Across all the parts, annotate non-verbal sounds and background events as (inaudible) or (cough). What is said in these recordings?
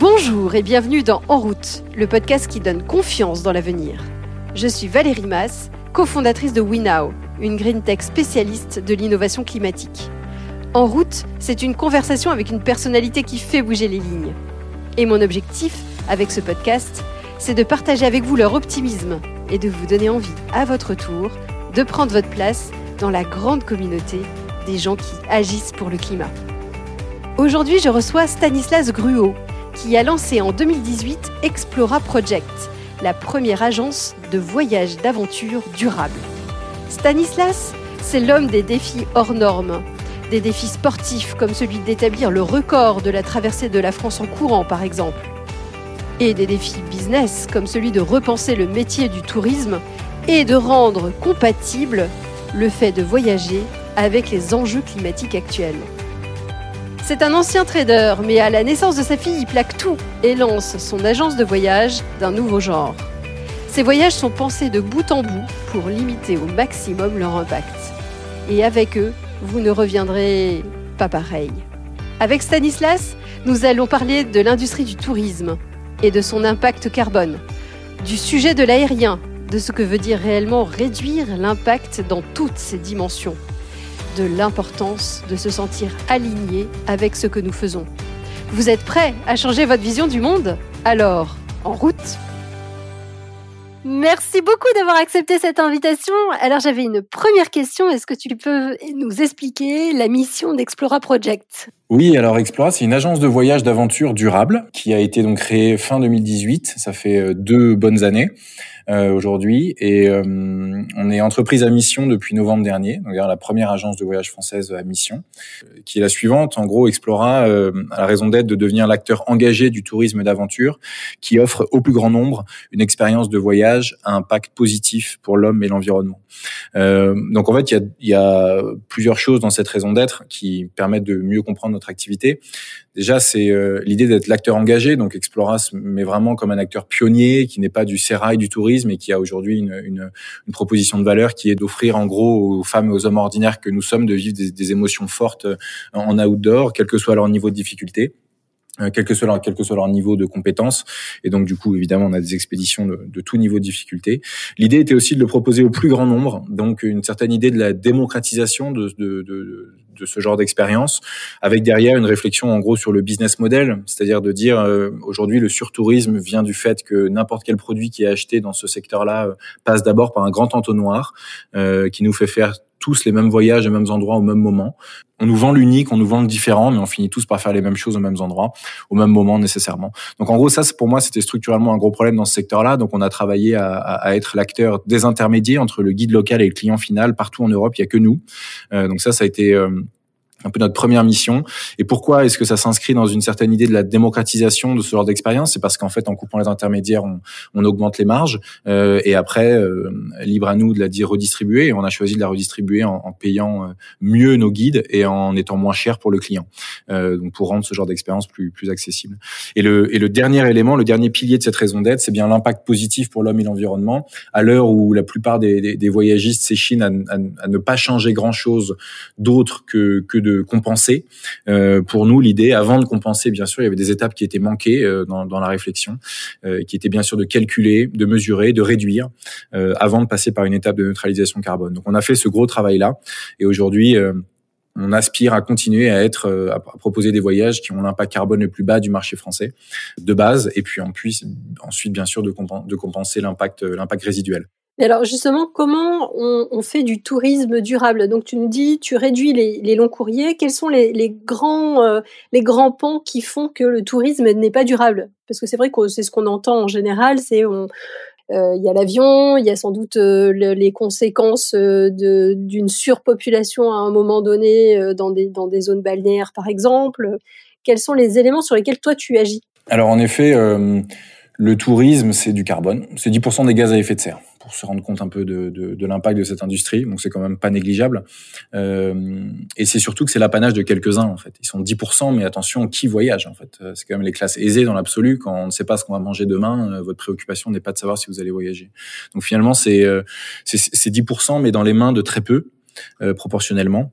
Bonjour et bienvenue dans En route, le podcast qui donne confiance dans l'avenir. Je suis Valérie Mass, cofondatrice de WeNow, une green tech spécialiste de l'innovation climatique. En route, c'est une conversation avec une personnalité qui fait bouger les lignes. Et mon objectif, avec ce podcast, c'est de partager avec vous leur optimisme et de vous donner envie, à votre tour, de prendre votre place dans la grande communauté des gens qui agissent pour le climat. Aujourd'hui, je reçois Stanislas Gruot, qui a lancé en 2018 Explora Project, la première agence de voyage d'aventure durable. Stanislas, c'est l'homme des défis hors normes, des défis sportifs comme celui d'établir le record de la traversée de la France en courant par exemple, et des défis business comme celui de repenser le métier du tourisme et de rendre compatible le fait de voyager avec les enjeux climatiques actuels. C'est un ancien trader, mais à la naissance de sa fille, il plaque tout et lance son agence de voyage d'un nouveau genre. Ces voyages sont pensés de bout en bout pour limiter au maximum leur impact. Et avec eux, vous ne reviendrez pas pareil. Avec Stanislas, nous allons parler de l'industrie du tourisme et de son impact carbone, du sujet de l'aérien, de ce que veut dire réellement réduire l'impact dans toutes ses dimensions de l'importance de se sentir aligné avec ce que nous faisons. Vous êtes prêts à changer votre vision du monde? Alors, en route Merci beaucoup d'avoir accepté cette invitation. Alors j'avais une première question. Est-ce que tu peux nous expliquer la mission d'Explora Project? Oui, alors Explora, c'est une agence de voyage d'aventure durable qui a été créée fin 2018. Ça fait euh, deux bonnes années. Euh, aujourd'hui et euh, on est entreprise à mission depuis novembre dernier, donc la première agence de voyage française à mission, euh, qui est la suivante. En gros, Explora a la raison d'être de devenir l'acteur engagé du tourisme d'aventure qui offre au plus grand nombre une expérience de voyage à impact positif pour l'homme et l'environnement. donc en fait, il y a, y a plusieurs choses dans cette raison d'être qui permettent de mieux comprendre notre activité. Déjà, c'est l'idée d'être l'acteur engagé. Donc Explora se met vraiment comme un acteur pionnier qui n'est pas du sérail du tourisme mais qui a aujourd'hui une, une, une, proposition de valeur qui est d'offrir en gros aux femmes et aux hommes ordinaires que nous sommes de vivre des, des émotions fortes en outdoor, quel que soit leur niveau de difficulté. euh, quel que soit leur, quel que soit leur niveau de compétence. Et donc, du coup, évidemment, on a des expéditions de, de tout niveau de difficulté. L'idée était aussi de le proposer au plus grand nombre, donc une certaine idée de la démocratisation de, de, de, de ce genre d'expérience, avec derrière une réflexion en gros sur le business model, c'est-à-dire de dire euh, aujourd'hui le surtourisme vient du fait que n'importe quel produit qui est acheté dans ce secteur-là euh, passe d'abord par un grand entonnoir euh, qui nous fait faire tous les mêmes voyages aux mêmes endroits au même moment. On nous vend l'unique, on nous vend le différent, mais on finit tous par faire les mêmes choses aux mêmes endroits, au même moment nécessairement. Donc en gros, ça, pour moi, c'était structurellement un gros problème dans ce secteur-là. Donc on a travaillé à, être l'acteur des intermédiaires entre le guide local et le client final partout en Europe. Il y a que nous. Euh, donc ça, ça a été euh, un peu notre première mission. Et pourquoi est-ce que ça s'inscrit dans une certaine idée de la démocratisation de ce genre d'expérience? C'est parce qu'en fait, en coupant les intermédiaires, on, augmente les marges. Euh, et après, euh, libre à nous de la redistribuer. On a choisi de la redistribuer en, payant euh, mieux nos guides et en étant moins cher pour le client. Euh, donc pour rendre ce genre d'expérience plus plus accessible. Et le et le dernier élément, le dernier pilier de cette raison d'être, c'est bien l'impact positif pour l'homme et l'environnement. À l'heure où la plupart des, des, voyagistes s'échinent à, à, ne pas changer grand chose d'autre que que de compenser. Euh, pour nous, l'idée, avant de compenser, bien sûr, il y avait des étapes qui étaient manquées euh, dans, dans, la réflexion, euh, qui étaient bien sûr de calculer, de mesurer, de réduire, avant de passer par une étape de neutralisation carbone. Donc, on a fait ce gros travail-là, et aujourd'hui on aspire à continuer à être à proposer des voyages qui ont l'impact carbone le plus bas du marché français de base et puis en plus ensuite bien sûr de, de compenser l'impact l'impact résiduel alors justement, comment on, fait du tourisme durable? Donc tu nous dis, tu réduis les, longs courriers. Quels sont les, grands euh, les grands pans qui font que le tourisme n'est pas durable? Parce que c'est vrai que c'est ce qu'on entend en général, c'est on euh, il y a l'avion, il y a sans doute euh, les conséquences d'une surpopulation à un moment donné dans des, dans des zones balnéaires, par exemple. Quels sont les éléments sur lesquels toi tu agis? Alors en effet, le tourisme, c'est du carbone. C'est 10% des gaz à effet de serre pour se rendre compte un peu de, de, de l'impact de cette industrie. Donc c'est quand même pas négligeable. Euh, et c'est surtout que c'est l'apanage de quelques-uns en fait. Ils sont 10%, mais attention, qui voyage en fait C'est quand même les classes aisées dans l'absolu. Quand on ne sait pas ce qu'on va manger demain, euh, votre préoccupation n'est pas de savoir si vous allez voyager. Donc finalement, c'est euh, c'est 10%, mais dans les mains de très peu euh, proportionnellement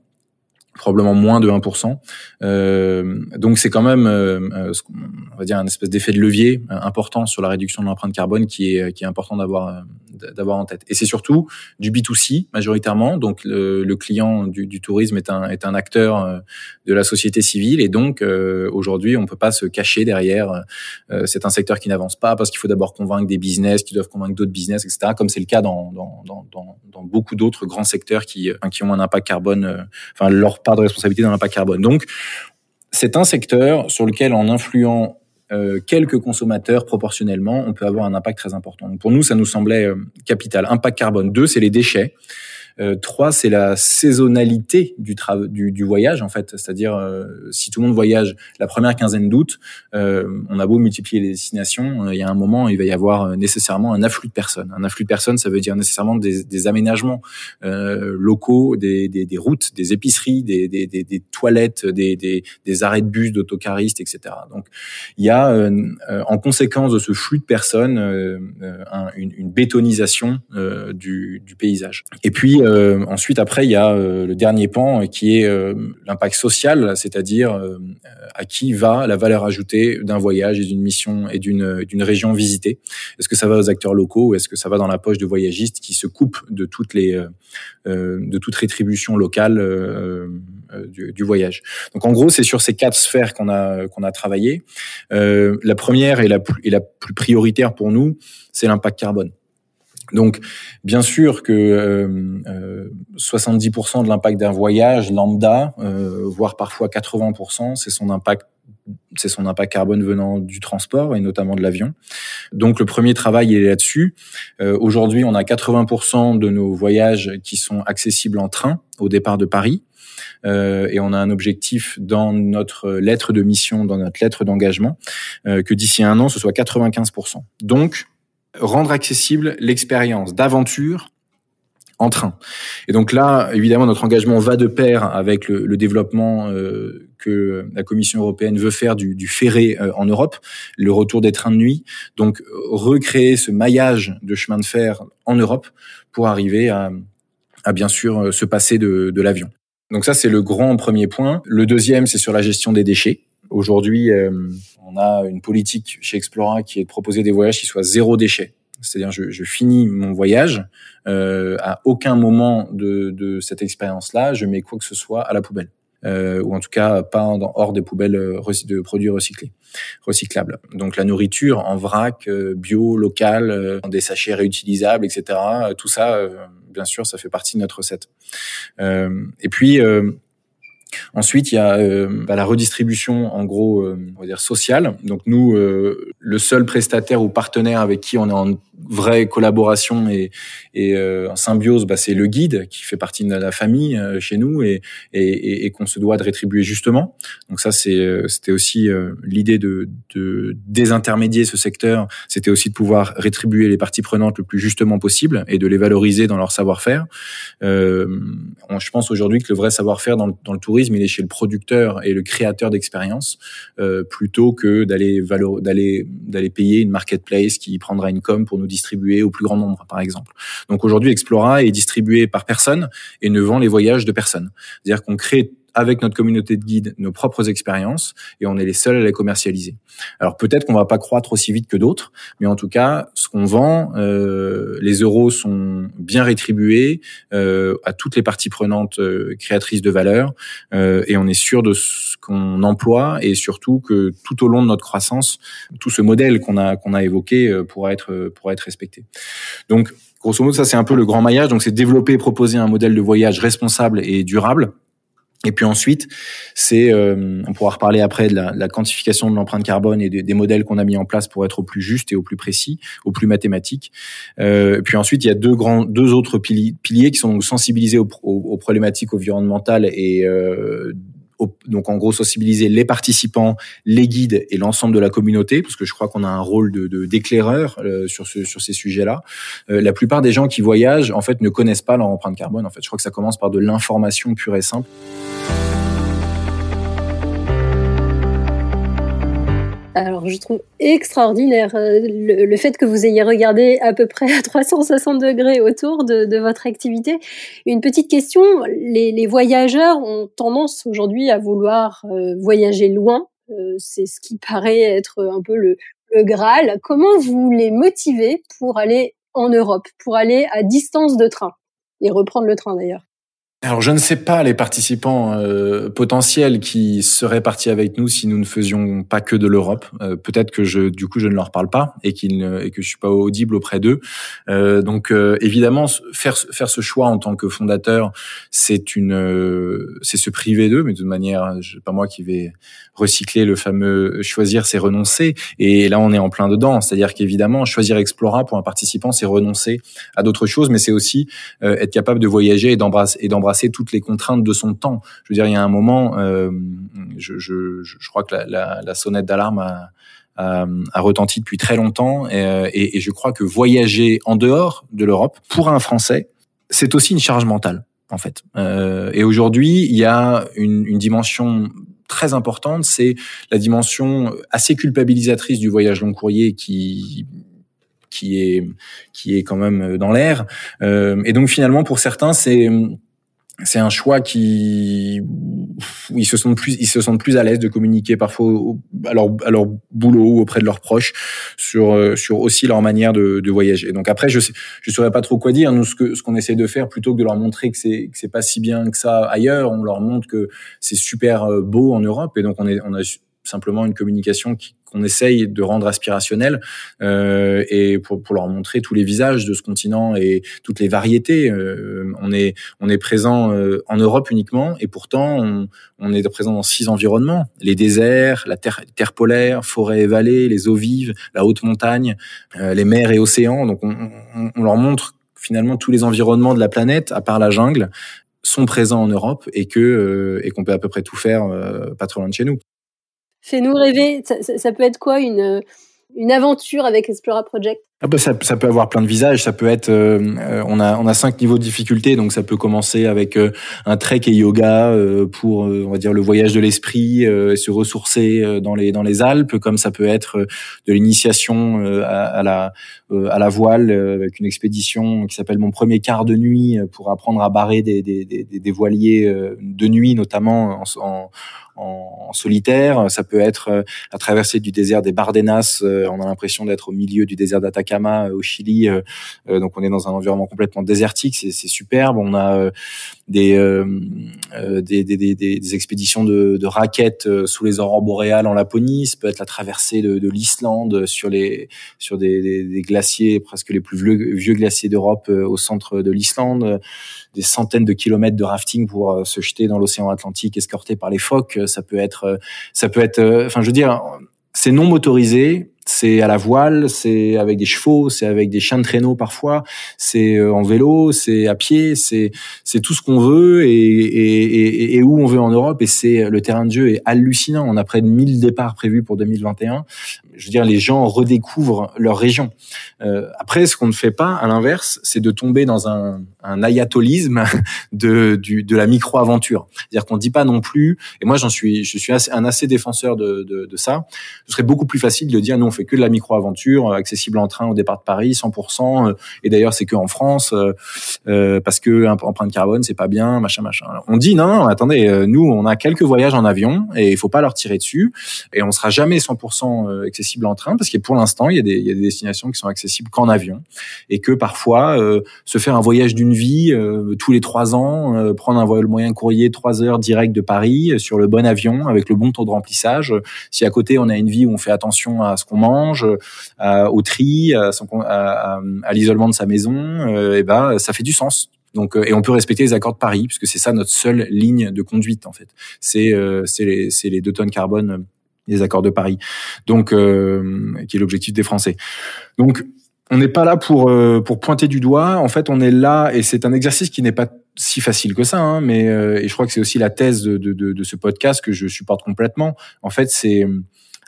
probablement moins de 1%. Euh, donc c'est quand même, euh, on va dire un espèce d'effet de levier important sur la réduction de l'empreinte carbone qui est qui est important d'avoir d'avoir en tête. Et c'est surtout du B2C majoritairement. Donc le, le client du, du, tourisme est un est un acteur de la société civile et donc aujourd'hui on peut pas se cacher derrière. c'est un secteur qui n'avance pas parce qu'il faut d'abord convaincre des business qui doivent convaincre d'autres business, etc. Comme c'est le cas dans dans, dans, dans beaucoup d'autres grands secteurs qui qui ont un impact carbone, enfin leur de responsabilité dans l'impact carbone. Donc c'est un secteur sur lequel, en influant euh, quelques consommateurs proportionnellement, on peut avoir un impact très important. pour nous, ça nous semblait euh, capital. Impact carbone. Deux, c'est les déchets. Euh, trois, c'est la saisonnalité du, du, du voyage en fait, c'est-à-dire euh, si tout le monde voyage la première quinzaine d'août, euh, on a beau multiplier les destinations, il y a un moment il va y avoir nécessairement un afflux de personnes. Un afflux de personnes, ça veut dire nécessairement des, des aménagements locaux, des, des, des, routes, des épiceries, des, des toilettes, des, arrêts de bus, d'autocaristes, etc. Donc il y a en conséquence de ce flux de personnes une, une, bétonisation du, du paysage. Et puis euh, ensuite, après, il y a euh, le dernier pan qui est euh, l'impact social, c'est-à-dire à qui va la valeur ajoutée d'un voyage et d'une mission et d'une région visitée. Est-ce que ça va aux acteurs locaux ou est-ce que ça va dans la poche de voyagistes qui se coupent de toutes les de toute rétribution locale du, du, voyage? Donc en gros, c'est sur ces quatre sphères qu'on a qu'on a travaillé. la première et la et la plus prioritaire pour nous, c'est l'impact carbone. Donc, bien sûr que euh, 70% euh, de l'impact d'un voyage lambda, euh, voire parfois 80%, c'est son impact c'est son impact carbone venant du transport et notamment de l'avion. Donc le premier travail est là-dessus. Euh, aujourd'hui, on a 80% de nos voyages qui sont accessibles en train au départ de Paris. Euh, et on a un objectif dans notre lettre de mission, dans notre lettre d'engagement, euh, que d'ici un an, ce soit 95%. Donc, rendre accessible l'expérience d'aventure en train. Et donc là, évidemment, notre engagement va de pair avec le, développement euh, que la Commission européenne veut faire du, ferré euh, en Europe, le retour des trains de nuit. Donc recréer ce maillage de chemin de fer en Europe pour arriver à, à bien sûr se passer de, de l'avion. Donc ça, c'est le grand premier point. Le deuxième, c'est sur la gestion des déchets. Aujourd'hui, euh, on a une politique chez Explora qui est de proposer des voyages qui soient zéro déchet. C'est-à-dire, je, je, finis mon voyage, euh, à aucun moment de, de cette expérience-là, je mets quoi que ce soit à la poubelle. Euh, ou en tout cas pas en, hors des poubelles euh, de produits recyclés, recyclables. Donc la nourriture en vrac, euh, bio, local, des sachets réutilisables, etc. Tout ça, bien sûr, ça fait partie de notre recette. et puis Ensuite, il y a euh, bah, la redistribution, en gros, euh, on va dire sociale. Donc nous, euh, le seul prestataire ou partenaire avec qui on est en vraie collaboration et, et en symbiose, bah, c'est le guide qui fait partie de la famille chez nous et, et, et qu'on se doit de rétribuer justement. Donc ça, c'est c'était aussi l'idée de, de désintermédier ce secteur. C'était aussi de pouvoir rétribuer les parties prenantes le plus justement possible et de les valoriser dans leur savoir-faire. je pense aujourd'hui que le vrai savoir-faire dans dans le tourisme il est chez le producteur et le créateur d'expérience, euh, plutôt que d'aller d'aller d'aller payer une marketplace qui prendra une com pour nous distribuer au plus grand nombre, par exemple. Donc aujourd'hui, Explora est distribué par personne et ne vend les voyages de personne. C'est-à-dire qu'on crée avec notre communauté de guides nos propres expériences et on est les seuls à les commercialiser. Alors peut-être qu'on va pas croître aussi vite que d'autres, mais en tout cas, ce qu'on vend, euh, les euros sont bien rétribués euh, à toutes les parties prenantes euh, créatrices de valeur euh, et on est sûr de ce qu'on emploie et surtout que tout au long de notre croissance, tout ce modèle qu'on a qu'on a évoqué euh, pourra être pourra être respecté. Donc Grosso modo, ça c'est un peu le grand maillage. Donc c'est développer et proposer un modèle de voyage responsable et durable et puis ensuite, c'est, euh, on pourra reparler après de la, la quantification de l'empreinte carbone et des, des modèles qu'on a mis en place pour être au plus juste et au plus précis, au plus mathématique. Euh, puis ensuite, il y a deux grands, deux autres piliers, piliers qui sont sensibilisés aux, aux, problématiques environnementales et euh, donc en gros sensibiliser les participants, les guides et l'ensemble de la communauté, parce que je crois qu'on a un rôle de d'éclaireur euh, sur ce, sur ces sujets-là. Euh, la plupart des gens qui voyagent en fait ne connaissent pas leur empreinte carbone. En fait, je crois que ça commence par de l'information pure et simple. Alors, je trouve extraordinaire euh, le, fait que vous ayez regardé à peu près à 360 degrés autour de, votre activité. Une petite question, les, voyageurs ont tendance aujourd'hui à vouloir euh, voyager loin, c'est ce qui paraît être un peu le, le Graal. Comment vous les motivez pour aller en Europe, pour aller à distance de train et reprendre le train d'ailleurs? Alors je ne sais pas les participants euh, potentiels qui seraient partis avec nous si nous ne faisions pas que de l'Europe. Euh, peut-être que je, du coup, je ne leur parle pas et, qu'ils et que je suis pas audible auprès d'eux. Euh, donc évidemment, faire faire ce choix en tant que fondateur, c'est une, c'est se priver d'eux, mais de toute manière, c'est pas moi qui vais recycler le fameux choisir, c'est renoncer. Et là, on est en plein dedans. C'est-à-dire qu'évidemment, choisir Explora pour un participant, c'est renoncer à d'autres choses, mais c'est aussi être capable de voyager et d'embrasser toutes les contraintes de son temps. Je veux dire, il y a un moment, euh, je, crois que la, sonnette d'alarme a, retenti depuis très longtemps, et, et, je crois que voyager en dehors de l'Europe pour un Français, c'est aussi une charge mentale en fait. Euh, et aujourd'hui, il y a une, dimension très importante, c'est la dimension assez culpabilisatrice du voyage long courrier qui qui est qui est quand même dans l'air. Euh, et donc finalement, pour certains, c'est c'est un choix qui ils se sentent plus ils se sentent plus à l'aise de communiquer parfois à leur à leur boulot ou auprès de leurs proches sur euh, sur aussi leur manière de, de voyager. Donc après je sais, je saurais pas trop quoi dire. Nous ce que ce qu'on essaie de faire plutôt que de leur montrer que c'est que c'est pas si bien que ça ailleurs, on leur montre que c'est super euh, beau en Europe et donc on est on a simplement une communication qu'on essaye de rendre aspirationnelle euh, et pour, pour, leur montrer tous les visages de ce continent et toutes les variétés. Euh, on est on est présent euh, en Europe uniquement et pourtant on, on, est présent dans six environnements les déserts, la terre, terre polaire, forêts et vallées, les eaux vives, la haute montagne, euh, les mers et océans. Donc on, on, on leur montre finalement tous les environnements de la planète à part la jungle sont présents en Europe et que euh, et qu'on peut à peu près tout faire euh, pas trop loin de chez nous. Fais-nous rêver. Ça, ça, peut être quoi une, une aventure avec Explora Project? Ah bah ça, ça, peut avoir plein de visages. Ça peut être, euh, euh, on a on a cinq niveaux de difficulté, donc ça peut commencer avec euh, un trek et yoga pour on va dire le voyage de l'esprit, se ressourcer dans les dans les Alpes, comme ça peut être de l'initiation à, à, la à la voile avec une expédition qui s'appelle mon premier quart de nuit pour apprendre à barrer des des, des, des voiliers de nuit notamment en, en en, solitaire. Ça peut être la traversée du désert des Bardenas. On a l'impression d'être au milieu du désert d'Atacama euh, au Chili. Euh, euh, donc on est dans un environnement complètement désertique, c'est superbe. On a des, des, expéditions de, raquettes sous les aurores boréales en Laponie. Ça peut être la traversée de, de l'Islande sur les sur des, des, glaciers presque les plus vieux, vieux glaciers d'Europe au centre de l'Islande. Des centaines de kilomètres de rafting pour se jeter dans l'océan Atlantique escorté par les phoques. Ça peut être ça peut être. Enfin, je veux dire, c'est non motorisé c'est à la voile, c'est avec des chevaux, c'est avec des chiens de traîneau parfois, c'est euh, en vélo, c'est à pied, c'est c'est tout ce qu'on veut et, et, et, où on veut en Europe et c'est le terrain de jeu est hallucinant. On a près de 1000 départs prévus pour 2021. Je veux dire, les gens redécouvrent leur région. Euh, après, ce qu'on ne fait pas, à l'inverse, c'est de tomber dans un, un ayatolisme (laughs) de du, de la micro-aventure. C'est-à-dire qu'on dit pas non plus. Et moi, j'en suis, je suis assez, un assez défenseur de, de, de ça. Ce serait beaucoup plus facile de dire non fait que de la micro-aventure, euh, accessible en train au départ de Paris, 100%. Euh, et d'ailleurs, c'est que en France, euh, parce que empreinte carbone, c'est pas bien, machin, machin. On dit non, non, attendez, nous, on a quelques voyages en avion et il faut pas leur tirer dessus. Et on sera jamais 100% accessible en train parce que pour l'instant, il y, a des, destinations qui sont accessibles qu'en avion et que parfois, se faire un voyage d'une vie tous les trois ans, prendre un vol moyen courrier trois heures direct de Paris sur le bon avion avec le bon taux de remplissage. Si à côté on a une vie où on fait attention à ce qu'on mange euh, au tri, à, à, l'isolement de sa maison, euh, et ben ça fait du sens. Donc, euh, et on peut respecter les accords de Paris, puisque c'est ça notre seule ligne de conduite en fait. C'est c'est les, les deux tonnes carbone des accords de Paris, donc qui est l'objectif des Français. Donc on n'est pas là pour pour pointer du doigt. En fait, on est là et c'est un exercice qui n'est pas si facile que ça. Hein, mais et je crois que c'est aussi la thèse de, de, de, ce podcast que je supporte complètement. En fait, c'est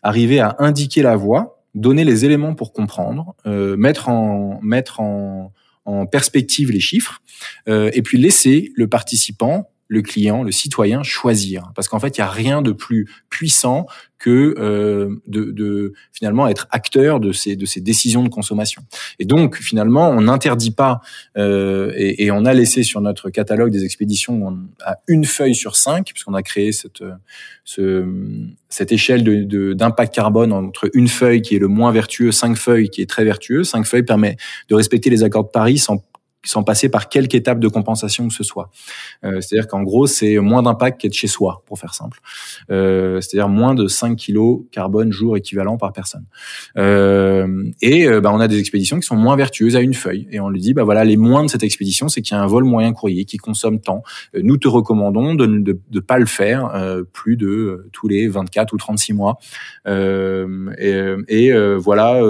arriver à indiquer la voie, donner les éléments pour comprendre, euh, mettre en mettre en, en, perspective les chiffres, euh, et puis laisser le participant le client, le citoyen choisir. Parce qu'en fait, il y a rien de plus puissant que euh, de, de, finalement être acteur de ces de ces décisions de consommation. Et donc finalement, on n'interdit pas euh, et, et, on a laissé sur notre catalogue des expéditions à une feuille sur cinq, puisqu'on a créé cette ce, cette échelle de d'impact carbone entre une feuille qui est le moins vertueux, cinq feuilles qui est très vertueux. Cinq feuilles permet de respecter les accords de Paris sans sans passer par quelque étape de compensation que ce soit. Euh, c'est-à-dire qu'en gros, c'est moins d'impact qu'être chez soi, pour faire simple. Euh, c'est-à-dire moins de 5 kilos carbone jour équivalent par personne. Euh, et euh, bah, on a des expéditions qui sont moins vertueuses à une feuille. Et on lui dit, bah voilà, les moins de cette expédition, c'est qu'il y a un vol moyen courrier qui consomme tant. Euh, nous te recommandons de ne de, pas le faire euh, plus de tous les 24 ou 36 mois. et, et voilà,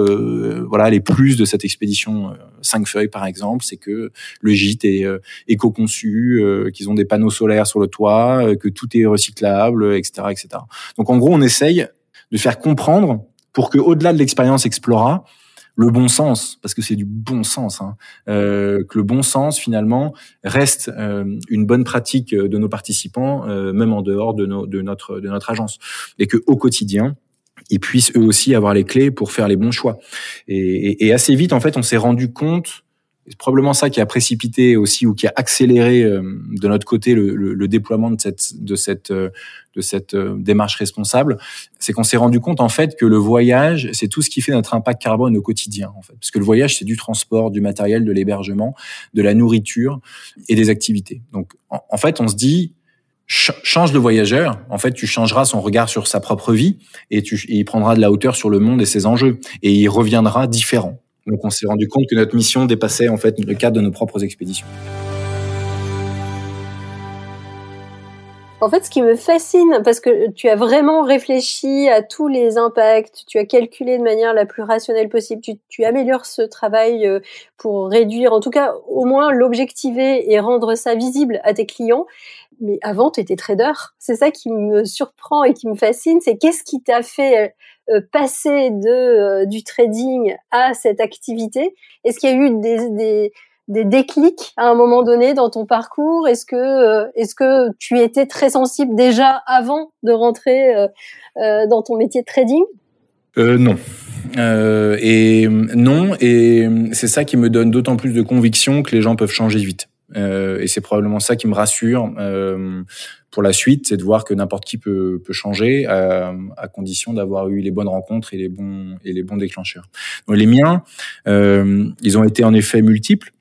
voilà les plus de cette expédition 5 feuilles, par exemple, c'est que le gîte est euh, éco-conçu, euh, qu'ils ont des panneaux solaires sur le toit, euh, que tout est recyclable, etc., etc. Donc en gros, on essaye de faire comprendre pour que au-delà de l'expérience Explora, le bon sens, parce que c'est du bon sens, hein, que le bon sens finalement reste une bonne pratique de nos participants, même en dehors de, de notre de notre agence, et que au quotidien ils puissent eux aussi avoir les clés pour faire les bons choix. Et, et assez vite en fait, on s'est rendu compte c'est probablement ça qui a précipité aussi ou qui a accéléré euh, de notre côté le, le, déploiement de cette de cette euh, de cette euh, démarche responsable, c'est qu'on s'est rendu compte en fait que le voyage, c'est tout ce qui fait notre impact carbone au quotidien en fait, parce que le voyage c'est du transport, du matériel, de l'hébergement, de la nourriture et des activités. Donc en, fait, on se dit change le voyageur, en fait, tu changeras son regard sur sa propre vie et, tu, et il prendra de la hauteur sur le monde et ses enjeux et il reviendra différent. Donc on s'est rendu compte que notre mission dépassait en fait le cadre de nos propres expéditions. En fait, ce qui me fascine, parce que tu as vraiment réfléchi à tous les impacts, tu as calculé de manière la plus rationnelle possible, tu, améliores ce travail euh, pour réduire, en tout cas, au moins l'objectiver et rendre ça visible à tes clients. Mais avant, tu étais trader. C'est ça qui me surprend et qui me fascine. C'est qu'est-ce qui t'a fait euh, passer de euh, du trading à cette activité Est-ce qu'il y a eu des, des des déclics à un moment donné dans ton parcours? Est-ce que euh, est-ce que tu étais très sensible déjà avant de rentrer euh, euh, dans ton métier de trading? Non. et non, et c'est ça qui me donne d'autant plus de conviction que les gens peuvent changer vite. et c'est probablement ça qui me rassure pour la suite, c'est de voir que n'importe qui peut, peut changer à, à condition d'avoir eu les bonnes rencontres et les bons et les bons déclencheurs. Donc les miens, ils ont été en effet multiples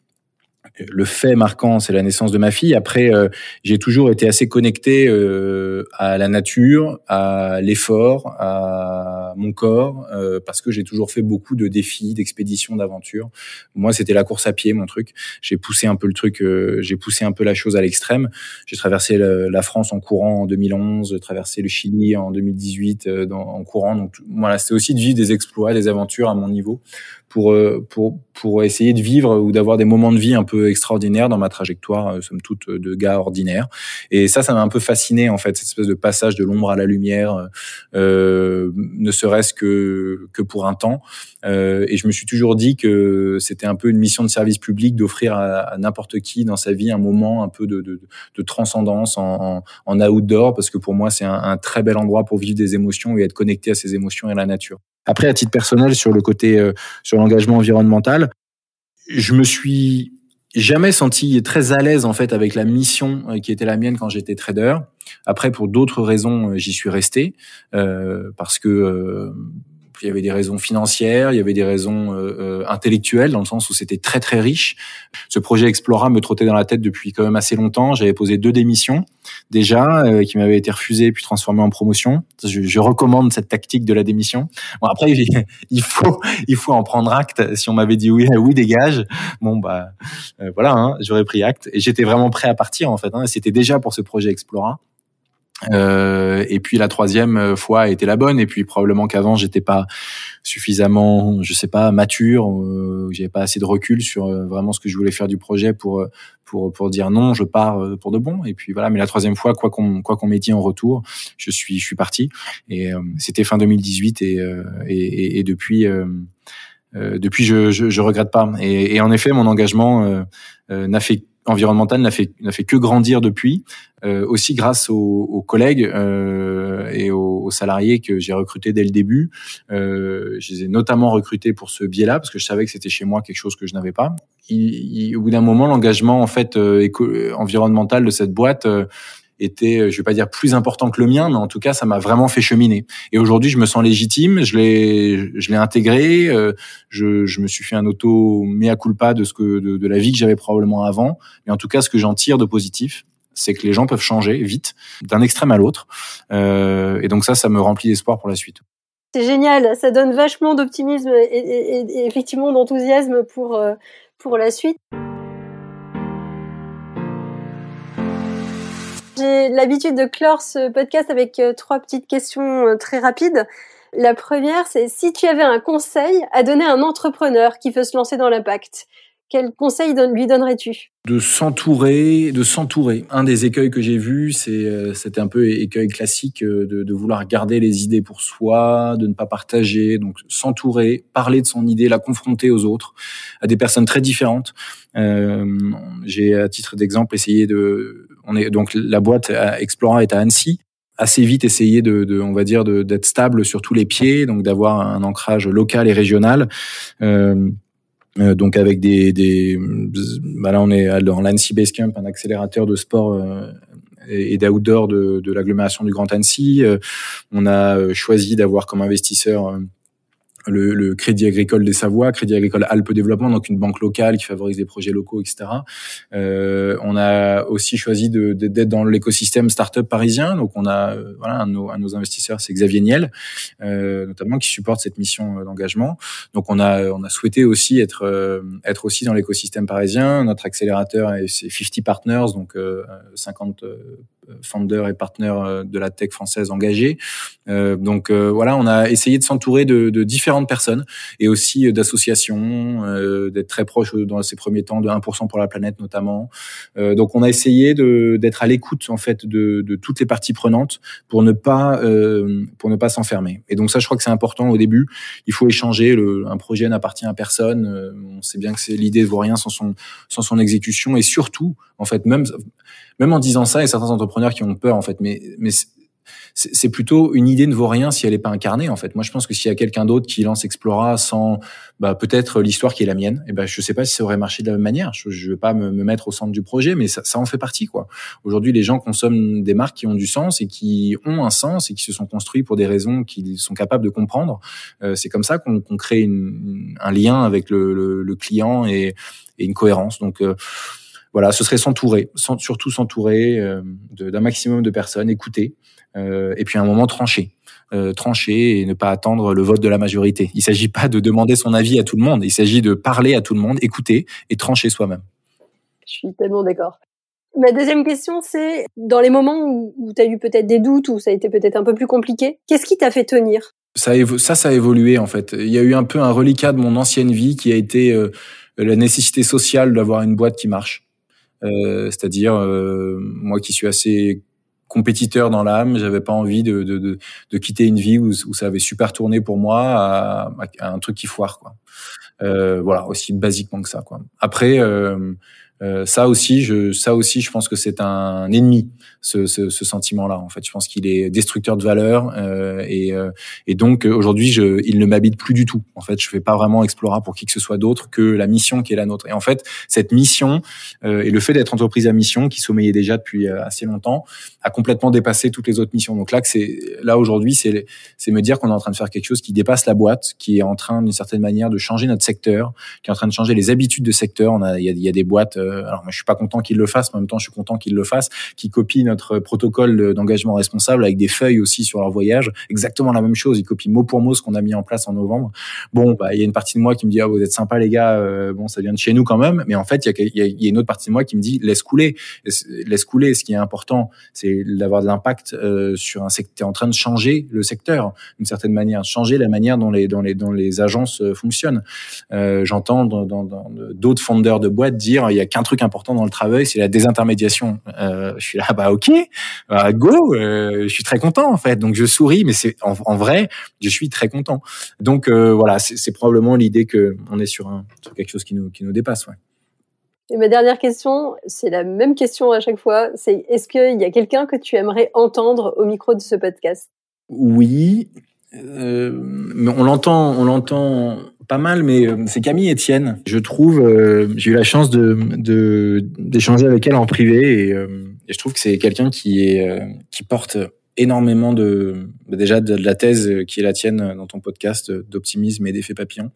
le fait marquant, c'est la naissance de ma fille. Après, euh, j'ai toujours été assez connecté euh, à la nature, à l'effort, à mon corps, euh, parce que j'ai toujours fait beaucoup de défis, d'expéditions, d'aventures. Moi, c'était la course à pied, mon truc. J'ai poussé un peu le truc, j'ai poussé un peu la chose à l'extrême. J'ai traversé la France en courant en 2011, traversé le Chili en 2018 en courant. Donc voilà, c'était aussi de vivre des exploits, des aventures à mon niveau pour euh, pour pour essayer de vivre ou d'avoir des moments de vie un peu extraordinaires dans ma trajectoire euh, somme toute de gars ordinaire et ça ça m'a un peu fasciné en fait cette espèce de passage de l'ombre à la lumière euh, ne serait-ce que que pour un temps euh, et je me suis toujours dit que c'était un peu une mission de service public d'offrir à, n'importe qui dans sa vie un moment un peu de, de, de transcendance en, en, outdoor parce que pour moi c'est un, un très bel endroit pour vivre des émotions et être connecté à ses émotions et à la nature. Après, à titre personnel, sur le côté, euh, sur l'engagement environnemental, je me suis jamais senti très à l'aise en fait avec la mission euh, qui était la mienne quand j'étais trader. Après, pour d'autres raisons, euh, j'y suis resté parce que il y avait des raisons financières, il y avait des raisons euh, euh, intellectuelles dans le sens où c'était très très riche. Ce projet Explora me trottait dans la tête depuis quand même assez longtemps. J'avais posé deux démissions déjà euh, qui m'avaient été refusées puis transformées en promotion. Je, je, recommande cette tactique de la démission. Bon après il (laughs) faut il faut en prendre acte. Si on m'avait dit oui (laughs) oui dégage, bon bah voilà hein, j'aurais pris acte et j'étais vraiment prêt à partir en fait. Hein. C'était déjà pour ce projet Explora. Euh, et puis la troisième fois a été la bonne. Et puis probablement qu'avant j'étais pas suffisamment, je sais pas, mature, euh, j'avais pas assez de recul sur euh, vraiment ce que je voulais faire du projet pour pour pour dire non, je pars euh, pour de bon. Et puis voilà. Mais la troisième fois, quoi qu'on quoi qu'on m'ait dit en retour, je suis je suis parti. Et c'était fin 2018 et et, et, depuis. depuis, je, je, je regrette pas. Et, et en effet, mon engagement n'a fait environnemental n'a fait n'a fait que grandir depuis, euh, aussi grâce aux, aux collègues euh, et aux, aux, salariés que j'ai recrutés dès le début. Euh, je les ai notamment recrutés pour ce biais-là parce que je savais que c'était chez moi quelque chose que je n'avais pas. Il, il, au bout d'un moment, l'engagement en fait euh, éco environnemental de cette boîte euh, était, euh, je vais pas dire plus important que le mien, mais en tout cas, ça m'a vraiment fait cheminer. Et aujourd'hui, je me sens légitime, je l'ai, je l'ai intégré, euh, je, je, me suis fait un auto mea culpa de ce que, de, la vie que j'avais probablement avant. Mais en tout cas, ce que j'en tire de positif, c'est que les gens peuvent changer vite, d'un extrême à l'autre. Euh, et donc ça, ça me remplit d'espoir pour la suite. C'est génial, ça donne vachement d'optimisme et, et, et, effectivement d'enthousiasme pour, euh, pour la suite. J'ai l'habitude de clore ce podcast avec euh, trois petites questions euh, très rapides. La première, c'est si tu avais un conseil à donner à un entrepreneur qui veut se lancer dans l'impact, quel conseil lui donnerais-tu? De s'entourer, de s'entourer. Un des écueils que j'ai vus, c'est euh, c'était un peu écueil classique de, vouloir garder les idées pour soi, de ne pas partager. Donc s'entourer, parler de son idée, la confronter aux autres, à des personnes très différentes. J'ai à titre d'exemple essayé de on est donc la boîte Explora est à Annecy. Assez vite essayé de, de on va dire d'être stable sur tous les pieds donc d'avoir un ancrage local et régional euh, euh, donc avec des, des bah là on est dans l'Annecy Basecamp un accélérateur de sport euh, et d'outdoor de, de l'agglomération du Grand Annecy. Euh, on a choisi d'avoir comme investisseur le, le, Crédit Agricole des Savoies, Crédit Agricole Alpes Développement, donc une banque locale qui favorise des projets locaux, etc. Euh, on a aussi choisi d'être de, dans l'écosystème startup parisien, donc on a euh, voilà un de nos, un de nos investisseurs, c'est Xavier Niel, euh, notamment qui supporte cette mission euh, d'engagement. Donc on a on a souhaité aussi être euh, être aussi dans l'écosystème parisien. Notre accélérateur c'est 50 Partners, donc 50 founders et partenaires de la tech française engagés. donc voilà, on a essayé de s'entourer de, de différentes personnes et aussi euh, d'associations, euh, d'être très proche euh, dans ces premiers temps de 1% pour la planète notamment. Euh, donc on a essayé d'être à l'écoute en fait de, de, toutes les parties prenantes pour ne pas euh, pour ne pas s'enfermer. Et donc ça je crois que c'est important au début. Il faut échanger. Le, un projet n'appartient à personne. on sait bien que c'est l'idée ne vaut rien sans son sans son exécution et surtout en fait même même en disant ça, a certains entrepreneurs qui ont peur en fait, mais mais c'est plutôt une idée ne vaut rien si elle n'est pas incarnée en fait. Moi, je pense que s'il y a quelqu'un d'autre qui lance Explora sans bah, peut-être l'histoire qui est la mienne, et eh ben je sais pas si ça aurait marché de la même manière. Je, je veux pas me, me, mettre au centre du projet, mais ça, ça en fait partie quoi. Aujourd'hui, les gens consomment des marques qui ont du sens et qui ont un sens et qui se sont construits pour des raisons qu'ils sont capables de comprendre. Euh, c'est comme ça qu'on qu crée une, un lien avec le, le, le client et, et, une cohérence. Donc euh, voilà, ce serait s'entourer, surtout s'entourer euh, d'un maximum de personnes, écouter, euh, et puis à un moment trancher. Euh, trancher et ne pas attendre le vote de la majorité. Il ne s'agit pas de demander son avis à tout le monde, il s'agit de parler à tout le monde, écouter et trancher soi-même. Je suis tellement d'accord. Ma deuxième question, c'est dans les moments où, où tu as eu peut-être des doutes, où ça a été peut-être un peu plus compliqué, qu'est-ce qui t'a fait tenir? Ça, ça, ça a évolué en fait. Il y a eu un peu un reliquat de mon ancienne vie qui a été euh, la nécessité sociale d'avoir une boîte qui marche. Euh, c'est-à-dire euh, moi qui suis assez compétiteur dans l'âme. J'avais pas envie de, de, de, de, quitter une vie où, où, ça avait super tourné pour moi à, à un truc qui foire. Quoi. Euh, voilà, aussi basiquement que ça. Quoi. Après, euh, euh, ça aussi, je, ça aussi, je pense que c'est un ennemi, ce, ce, ce sentiment-là. En fait, je pense qu'il est destructeur de valeur euh, et, euh, et donc aujourd'hui, je, il ne m'habite plus du tout. En fait, je fais pas vraiment Explora pour qui que ce soit d'autre que la mission qui est la nôtre. Et en fait, cette mission euh, et le fait d'être entreprise à mission, qui sommeillait déjà depuis euh, assez longtemps, a complètement dépassé toutes les autres missions. Donc là, c'est là aujourd'hui, c'est me dire qu'on est en train de faire quelque chose qui dépasse la boîte, qui est en train d'une certaine manière de changer notre secteur, qui est en train de changer les habitudes de secteur. On a il y a, y a des boîtes euh, alors moi je suis pas content qu'il le fasse, mais en même temps je suis content qu'il le fasse, qui copie notre protocole d'engagement responsable avec des feuilles aussi sur leur voyage, exactement la même chose. Ils copient mot pour mot ce qu'on a mis en place en novembre. Bon, bah il y a une partie de moi qui me dit ah vous êtes sympa les gars, euh, bon ça vient de chez nous quand même, mais en fait il y a, y a, une autre partie de moi qui me dit laisse couler, laisse couler. Ce qui est important, c'est d'avoir de l'impact euh, sur un secteur, en train de changer le secteur d'une certaine manière, changer la manière dont les dans les dans les agences fonctionnent. Euh, J'entends d'autres fondeurs de boîtes dire il y a qu'un truc important dans le travail, c'est la désintermédiation. Euh, je suis là, bah ok, bah, go, euh, je suis très content en fait. Donc je souris, mais c'est en, en, vrai, je suis très content. Donc euh, voilà, c'est probablement l'idée que on est sur, un, sur quelque chose qui nous qui nous dépasse. Ouais. Et ma dernière question, c'est la même question à chaque fois, c'est est-ce qu'il y a quelqu'un que tu aimerais entendre au micro de ce podcast? Oui, euh, on l'entend, on l'entend pas mal, mais euh, c'est Camille Etienne. Je trouve, euh, j'ai eu la chance d'échanger avec elle en privé et, et je trouve que c'est quelqu'un qui porte énormément de déjà de la thèse qui est la tienne dans ton podcast d'optimisme et d'effet papillon.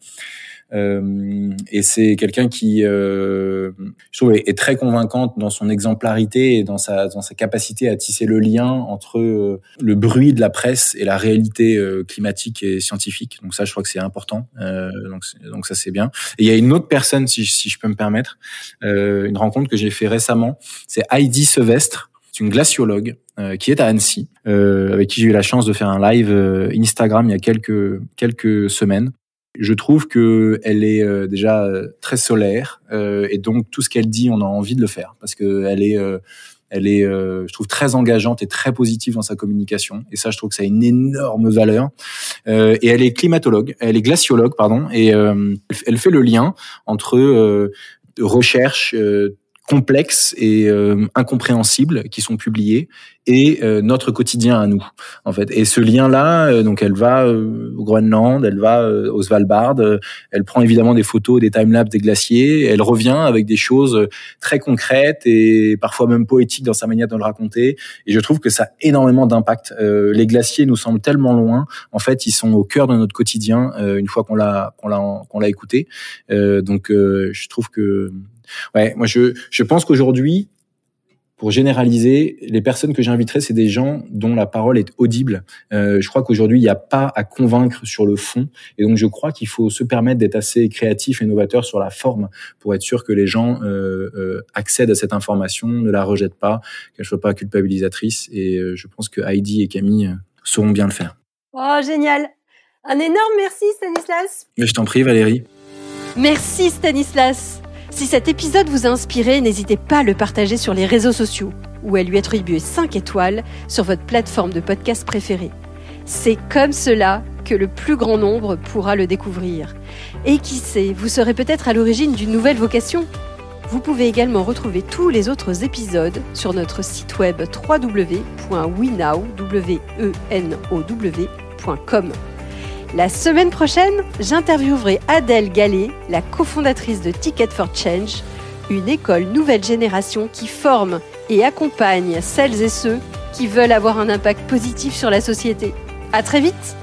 Euh, et c'est quelqu'un qui, euh, je trouve, est, très convaincante dans son exemplarité et dans sa, dans sa capacité à tisser le lien entre euh, le bruit de la presse et la réalité climatique et scientifique. Donc ça, je crois que c'est important. donc, donc ça, c'est bien. Et il y a une autre personne, si, si je peux me permettre, une rencontre que j'ai fait récemment. C'est Heidi Sevestre. C'est une glaciologue qui est à Annecy, euh, avec qui j'ai eu la chance de faire un live Instagram il y a quelques quelques semaines. Je trouve que elle est euh, déjà euh, très solaire euh, et donc tout ce qu'elle dit, on a envie de le faire parce que elle est elle est, je trouve, très engageante et très positive dans sa communication. Et ça, je trouve que ça a une énorme valeur. Euh, et elle est climatologue, elle est glaciologue, pardon, et elle fait le lien entre recherche complexes et euh, incompréhensibles qui sont publiés et euh, notre quotidien à nous en fait. Et ce lien là euh, donc elle va au Groenland elle va au Svalbard elle prend évidemment des photos des timelapses des glaciers elle revient avec des choses très concrètes et parfois même poétiques dans sa manière de le raconter. Et je trouve que ça a énormément d'impact. Les glaciers nous semblent tellement loin. En fait ils sont au cœur de notre quotidien une fois qu'on l'a qu'on l'a qu'on l'a écouté. Donc je trouve que Ouais, moi je, je pense qu'aujourd'hui, pour généraliser, les personnes que j'inviterai, c'est des gens dont la parole est audible. Euh, je crois qu'aujourd'hui, il n'y a pas à convaincre sur le fond. Et donc, je crois qu'il faut se permettre d'être assez créatif et novateur sur la forme pour être sûr que les gens euh, euh, accèdent à cette information, ne la rejettent pas, qu'elle ne soit pas culpabilisatrice. Et je pense que Heidi et Camille sauront bien le faire. Oh, génial Un énorme merci, Stanislas Mais je t'en prie, Valérie. Merci, Stanislas si cet épisode vous a inspiré, n'hésitez pas à le partager sur les réseaux sociaux ou à lui attribuer 5 étoiles sur votre plateforme de podcast préférée. C'est comme cela que le plus grand nombre pourra le découvrir. Et qui sait, vous serez peut-être à l'origine d'une nouvelle vocation vous pouvez également retrouver tous les autres épisodes sur notre site web www.wenow.com. La semaine prochaine, j'interviewerai Adèle Gallet, la cofondatrice de Ticket for Change, une école nouvelle génération qui forme et accompagne celles et ceux qui veulent avoir un impact positif sur la société. À très vite!